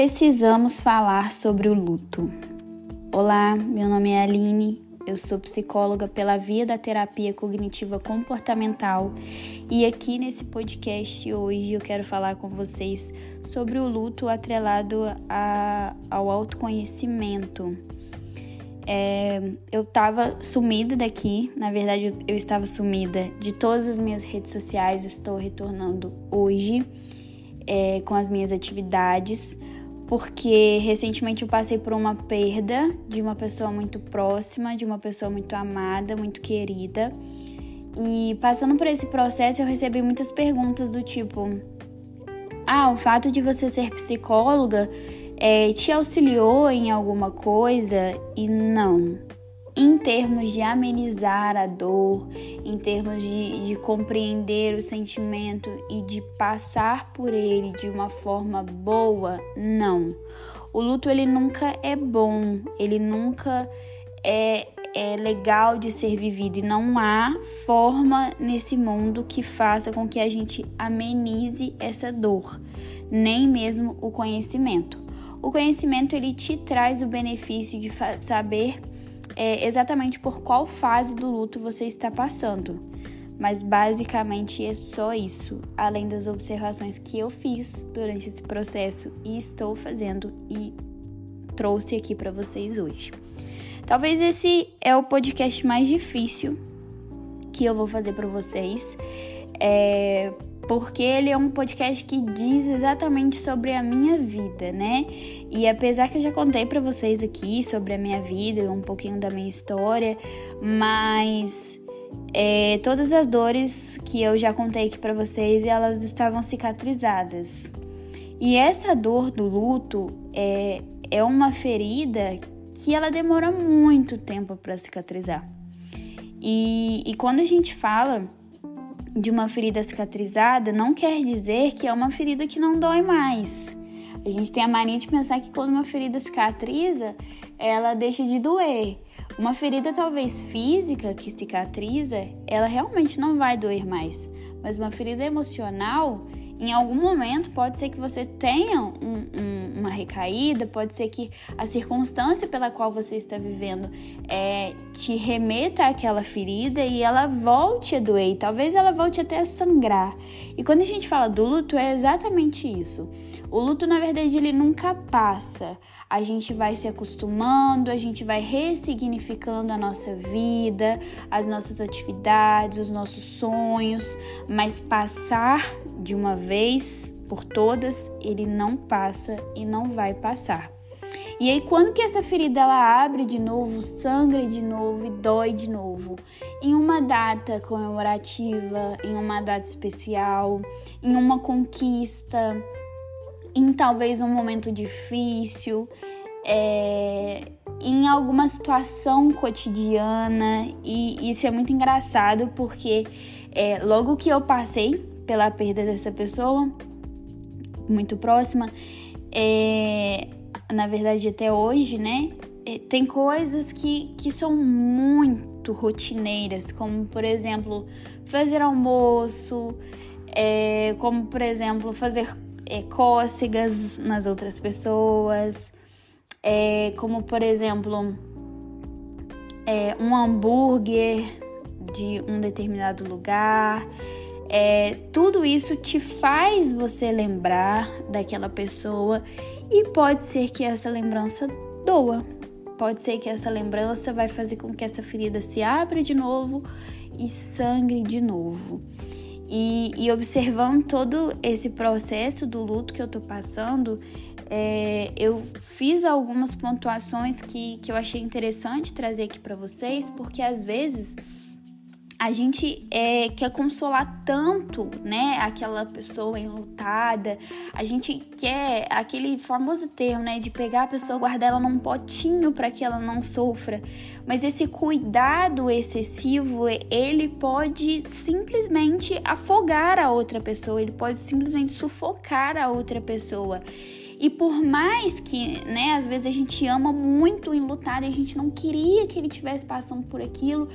Precisamos falar sobre o luto. Olá, meu nome é Aline, eu sou psicóloga pela via da terapia cognitiva comportamental e aqui nesse podcast hoje eu quero falar com vocês sobre o luto atrelado a, ao autoconhecimento. É, eu estava sumida daqui, na verdade eu estava sumida de todas as minhas redes sociais, estou retornando hoje é, com as minhas atividades porque recentemente eu passei por uma perda de uma pessoa muito próxima, de uma pessoa muito amada, muito querida. E passando por esse processo, eu recebi muitas perguntas do tipo: Ah, o fato de você ser psicóloga é, te auxiliou em alguma coisa? E não em termos de amenizar a dor, em termos de, de, compreender o sentimento e de passar por ele de uma forma boa, não. O luto ele nunca é bom, ele nunca é, é legal de ser vivido e não há forma nesse mundo que faça com que a gente amenize essa dor, nem mesmo o conhecimento. O conhecimento ele te traz o benefício de saber é, exatamente por qual fase do luto você está passando. Mas basicamente é só isso, além das observações que eu fiz durante esse processo e estou fazendo e trouxe aqui para vocês hoje. Talvez esse é o podcast mais difícil que eu vou fazer para vocês. É, porque ele é um podcast que diz exatamente sobre a minha vida, né? E apesar que eu já contei para vocês aqui sobre a minha vida, um pouquinho da minha história, mas é, todas as dores que eu já contei aqui para vocês, elas estavam cicatrizadas. E essa dor do luto é, é uma ferida que ela demora muito tempo para cicatrizar. E, e quando a gente fala de uma ferida cicatrizada não quer dizer que é uma ferida que não dói mais. A gente tem a mania de pensar que quando uma ferida cicatriza, ela deixa de doer. Uma ferida talvez física que cicatriza, ela realmente não vai doer mais. Mas uma ferida emocional, em algum momento pode ser que você tenha um, um, uma recaída, pode ser que a circunstância pela qual você está vivendo é, te remeta àquela ferida e ela volte a doer, talvez ela volte até a sangrar. E quando a gente fala do luto, é exatamente isso. O luto, na verdade, ele nunca passa. A gente vai se acostumando, a gente vai ressignificando a nossa vida, as nossas atividades, os nossos sonhos, mas passar de uma vez por todas, ele não passa e não vai passar. E aí quando que essa ferida ela abre de novo, sangra de novo e dói de novo? Em uma data comemorativa, em uma data especial, em uma conquista, em talvez um momento difícil, é, em alguma situação cotidiana. E isso é muito engraçado porque é, logo que eu passei pela perda dessa pessoa, muito próxima, é, na verdade até hoje, né? É, tem coisas que, que são muito rotineiras, como por exemplo fazer almoço, é, como por exemplo fazer é, cócegas nas outras pessoas, é, como por exemplo é, um hambúrguer de um determinado lugar. É, tudo isso te faz você lembrar daquela pessoa e pode ser que essa lembrança doa. Pode ser que essa lembrança vai fazer com que essa ferida se abra de novo e sangre de novo. E, e observando todo esse processo do luto que eu tô passando, é, eu fiz algumas pontuações que, que eu achei interessante trazer aqui para vocês, porque às vezes a gente é, quer consolar tanto, né, aquela pessoa enlutada, a gente quer aquele famoso termo, né, de pegar a pessoa, guardar ela num potinho para que ela não sofra. Mas esse cuidado excessivo, ele pode simplesmente afogar a outra pessoa, ele pode simplesmente sufocar a outra pessoa. E por mais que, né, às vezes a gente ama muito o enlutado e a gente não queria que ele tivesse passando por aquilo,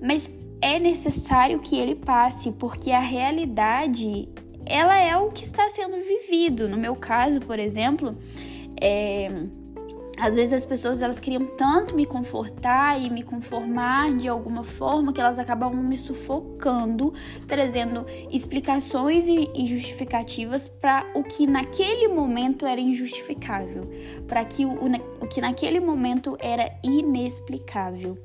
mas é necessário que ele passe, porque a realidade ela é o que está sendo vivido. No meu caso, por exemplo, É, às vezes as pessoas elas queriam tanto me confortar e me conformar de alguma forma que elas acabavam me sufocando, trazendo explicações e justificativas para o que naquele momento era injustificável, para que o, o que naquele momento era inexplicável.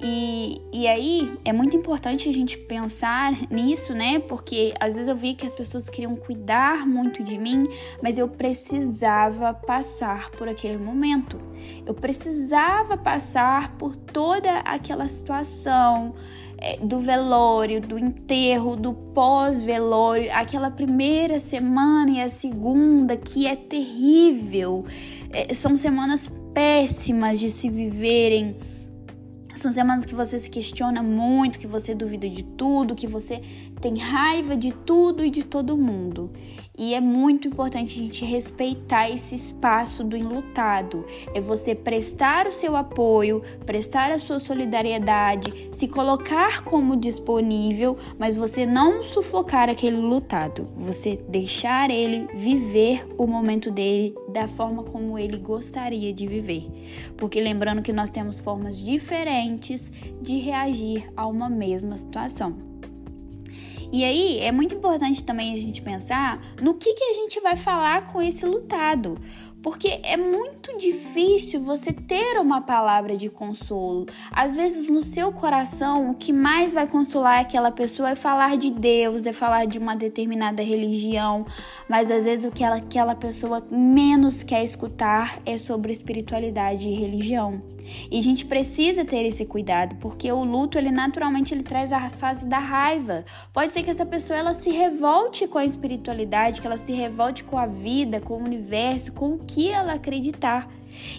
E, e aí é muito importante a gente pensar nisso, né? Porque às vezes eu vi que as pessoas queriam cuidar muito de mim, mas eu precisava passar por aquele momento. Eu precisava passar por toda aquela situação é, do velório, do enterro, do pós-velório, aquela primeira semana e a segunda que é terrível. É, são semanas péssimas de se viverem são semanas que você se questiona muito, que você duvida de tudo, que você tem raiva de tudo e de todo mundo. E é muito importante a gente respeitar esse espaço do enlutado. É você prestar o seu apoio, prestar a sua solidariedade, se colocar como disponível, mas você não sufocar aquele lutado. Você deixar ele viver o momento dele da forma como ele gostaria de viver. Porque lembrando que nós temos formas diferentes de reagir a uma mesma situação. E aí é muito importante também a gente pensar no que, que a gente vai falar com esse lutado. Porque é muito difícil você ter uma palavra de consolo. Às vezes, no seu coração, o que mais vai consolar aquela pessoa é falar de Deus, é falar de uma determinada religião. Mas às vezes, o que ela, aquela pessoa menos quer escutar é sobre espiritualidade e religião. E a gente precisa ter esse cuidado, porque o luto, ele naturalmente ele traz a fase da raiva. Pode ser que essa pessoa ela se revolte com a espiritualidade, que ela se revolte com a vida, com o universo, com que ela acreditar.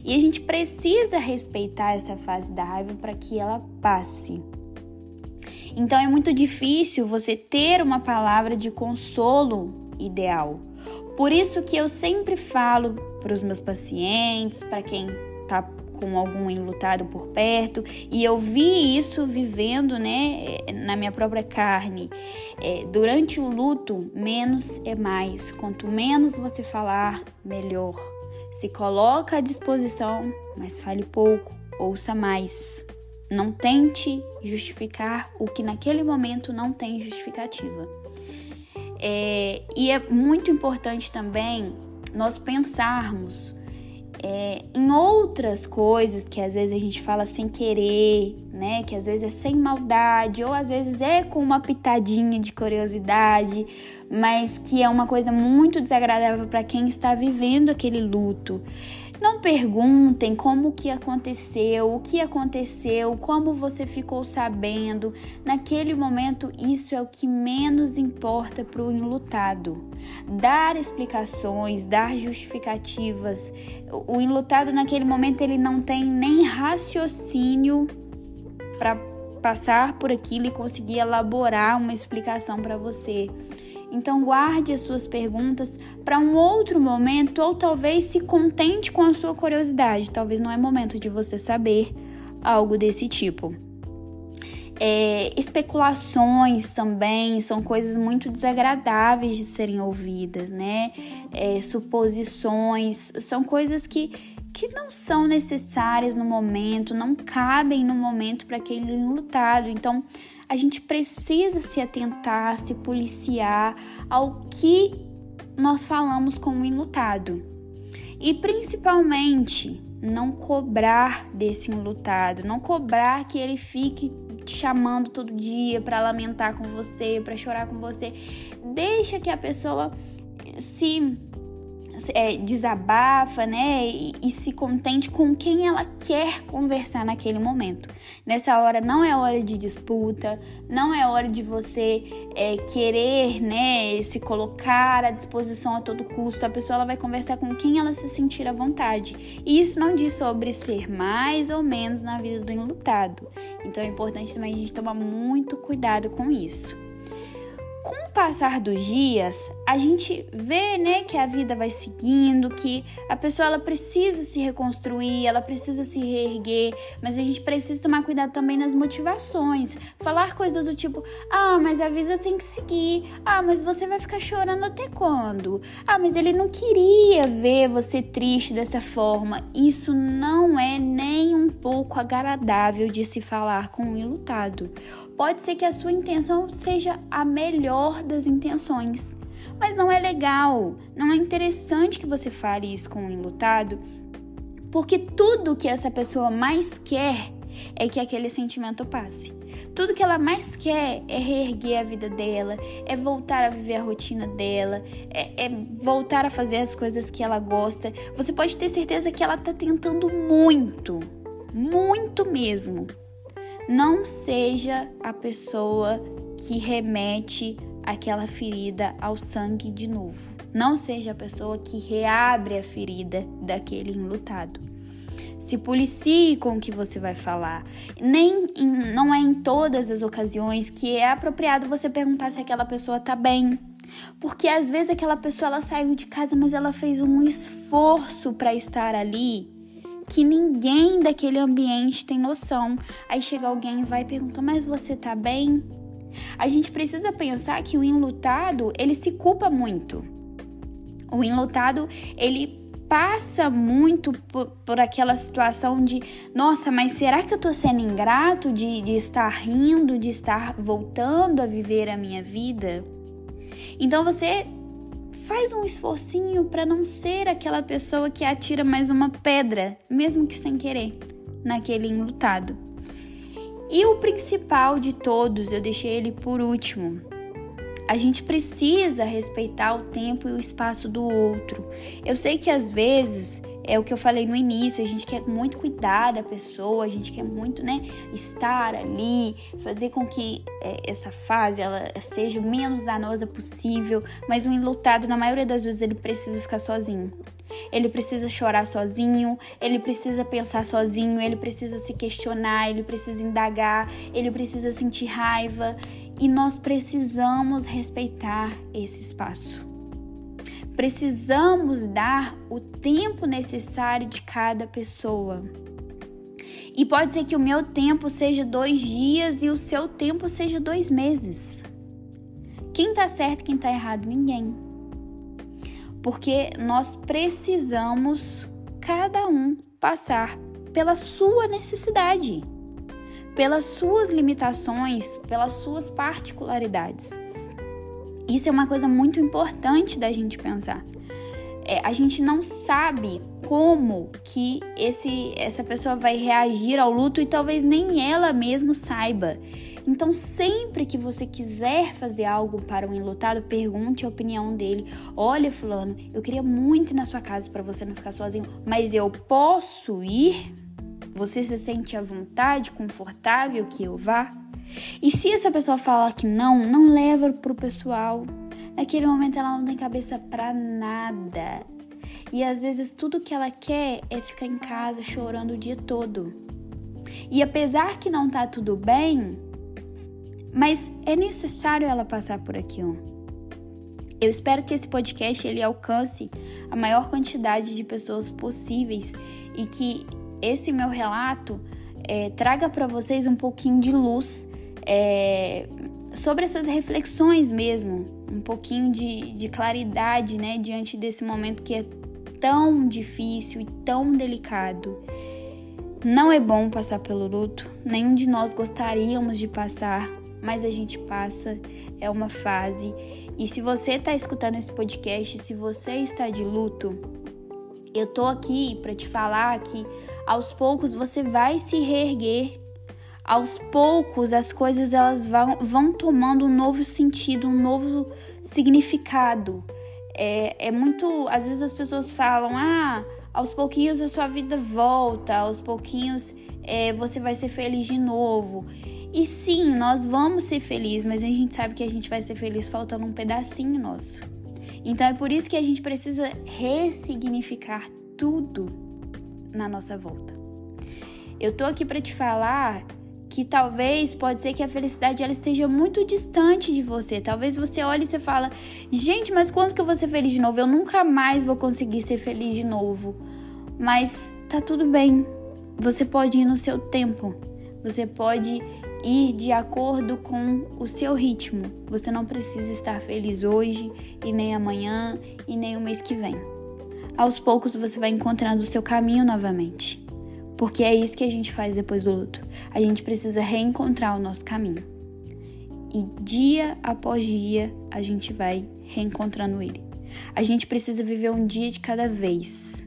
E a gente precisa respeitar essa fase da raiva para que ela passe. Então é muito difícil você ter uma palavra de consolo ideal. Por isso que eu sempre falo para os meus pacientes, para quem está com algum enlutado por perto, e eu vi isso vivendo, né, na minha própria carne. É, durante o luto, menos é mais. Quanto menos você falar, melhor. Se coloca à disposição, mas fale pouco, ouça mais. Não tente justificar o que naquele momento não tem justificativa. É, e é muito importante também nós pensarmos é, em outras coisas que às vezes a gente fala sem querer, né? Que às vezes é sem maldade, ou às vezes é com uma pitadinha de curiosidade, mas que é uma coisa muito desagradável para quem está vivendo aquele luto. Não perguntem como que aconteceu, o que aconteceu, como você ficou sabendo. Naquele momento, isso é o que menos importa para o enlutado. Dar explicações, dar justificativas. O enlutado naquele momento ele não tem nem raciocínio para passar por aquilo e conseguir elaborar uma explicação para você. Então guarde as suas perguntas para um outro momento ou talvez se contente com a sua curiosidade. Talvez não é momento de você saber algo desse tipo. É, especulações também são coisas muito desagradáveis de serem ouvidas, né? É, suposições são coisas que, que não são necessárias no momento, não cabem no momento para aquele lutado. Então, a gente precisa se atentar, se policiar ao que nós falamos com o enlutado. E principalmente, não cobrar desse enlutado, não cobrar que ele fique te chamando todo dia para lamentar com você, para chorar com você. Deixa que a pessoa se é, desabafa, né? E, e, se contente com quem ela quer conversar naquele momento. Nessa hora não é hora de disputa, não é hora de você é, querer, né? Se colocar à disposição a todo custo. A pessoa ela vai conversar com quem ela se sentir à vontade. E isso não diz sobre ser mais ou menos na vida do enlutado. Então é importante também a gente tomar muito cuidado com isso passar dos dias, a gente vê, né, que a vida vai seguindo, que a pessoa ela precisa se reconstruir, ela precisa se reerguer, mas a gente precisa tomar cuidado também nas motivações. Falar coisas do tipo: "Ah, mas a vida tem que seguir. Ah, mas você vai ficar chorando até quando? Ah, mas ele não queria ver você triste dessa forma". Isso não é nem um pouco agradável de se falar com um enlutado. Pode ser que a sua intenção seja a melhor das intenções, mas não é legal, não é interessante que você fale isso com um enlutado, porque tudo que essa pessoa mais quer é que aquele sentimento passe. Tudo que ela mais quer é reerguer a vida dela, é voltar a viver a rotina dela, é, é, voltar a fazer as coisas que ela gosta. Você pode ter certeza que ela tá tentando muito, muito mesmo. Não seja a pessoa que remete aquela ferida ao sangue de novo. Não seja a pessoa que reabre a ferida daquele enlutado. Se policie com o que você vai falar. Nem em, não é em todas as ocasiões que é apropriado você perguntar se aquela pessoa tá bem. Porque às vezes aquela pessoa ela saiu de casa, mas ela fez um esforço para estar ali que ninguém daquele ambiente tem noção. Aí chega alguém e vai perguntar: "Mas você tá bem?" A gente precisa pensar que o enlutado, ele se culpa muito. O enlutado, ele passa muito por, por, aquela situação de, nossa, mas será que eu tô sendo ingrato de, de estar rindo, de estar voltando a viver a minha vida? Então você faz um esforcinho para não ser aquela pessoa que atira mais uma pedra, mesmo que sem querer, naquele enlutado. E o principal de todos, eu deixei ele por último. A gente precisa respeitar o tempo e o espaço do outro. Eu sei que às vezes é o que eu falei no início, a gente quer muito cuidar da pessoa, a gente quer muito, né, estar ali, fazer com que é, essa fase ela seja o menos danosa possível, mas o enlutado, na maioria das vezes, ele precisa ficar sozinho. Ele precisa chorar sozinho, ele precisa pensar sozinho, ele precisa se questionar, ele precisa indagar, ele precisa sentir raiva e nós precisamos respeitar esse espaço. Precisamos dar o tempo necessário de cada pessoa. E pode ser que o meu tempo seja dois dias e o seu tempo seja dois meses. Quem tá certo, quem tá errado? Ninguém. Porque nós precisamos, cada um, passar pela sua necessidade, pelas suas limitações, pelas suas particularidades. Isso é uma coisa muito importante da gente pensar. É, a gente não sabe como que esse, essa pessoa vai reagir ao luto e talvez nem ela mesma saiba. Então, sempre que você quiser fazer algo para um enlutado, pergunte a opinião dele. Olha, fulano, eu queria muito ir na sua casa para você não ficar sozinho, mas eu posso ir? Você se sente à vontade, confortável que eu vá? E se essa pessoa falar que não, não leva pro pessoal. Naquele momento ela não tem cabeça para nada. E às vezes tudo que ela quer é ficar em casa chorando o dia todo. E apesar que não tá tudo bem, mas é necessário ela passar por aquilo. Eu espero que esse podcast ele alcance a maior quantidade de pessoas possíveis e que esse meu relato é, traga para vocês um pouquinho de luz é, sobre essas reflexões mesmo, um pouquinho de, de claridade, né, diante desse momento que é tão difícil e tão delicado. Não é bom passar pelo luto, nenhum de nós gostaríamos de passar, mas a gente passa, é uma fase. E se você está escutando esse podcast, se você está de luto, eu tô aqui para te falar que aos poucos você vai se reerguer aos poucos as coisas elas vão, vão tomando um novo sentido, um novo significado. É, é muito. Às vezes as pessoas falam, ah, aos pouquinhos a sua vida volta, aos pouquinhos é, você vai ser feliz de novo. E sim, nós vamos ser felizes, mas a gente sabe que a gente vai ser feliz faltando um pedacinho nosso. Então é por isso que a gente precisa ressignificar tudo na nossa volta. Eu tô aqui para te falar que talvez pode ser que a felicidade ela esteja muito distante de você. Talvez você olhe e você fala: "Gente, mas quando que eu vou ser feliz de novo? Eu nunca mais vou conseguir ser feliz de novo". Mas tá tudo bem. Você pode ir no seu tempo. Você pode ir de acordo com o seu ritmo. Você não precisa estar feliz hoje e nem amanhã e nem o mês que vem. Aos poucos você vai encontrando o seu caminho novamente. Porque é isso que a gente faz depois do luto. A gente precisa reencontrar o nosso caminho. E dia após dia a gente vai reencontrando ele. A gente precisa viver um dia de cada vez.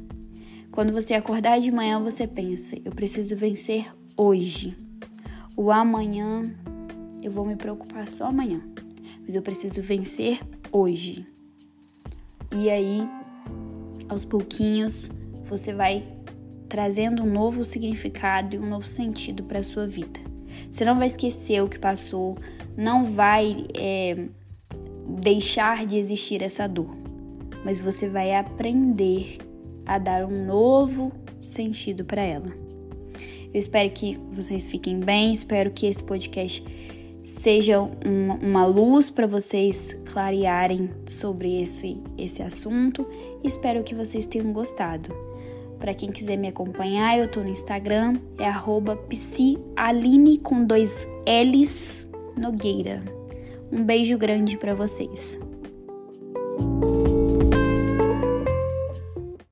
Quando você acordar de manhã, você pensa: eu preciso vencer hoje. O amanhã eu vou me preocupar só amanhã, mas eu preciso vencer hoje. E aí, aos pouquinhos, você vai trazendo um novo significado e um novo sentido para a sua vida. Você não vai esquecer o que passou, não vai é, deixar de existir essa dor, mas você vai aprender a dar um novo sentido para ela. Eu espero que vocês fiquem bem, espero que esse podcast seja uma, uma luz para vocês clarearem sobre esse, esse assunto e espero que vocês tenham gostado. Para quem quiser me acompanhar, eu tô no Instagram, é arroba psialine com dois L's Nogueira. Um beijo grande para vocês.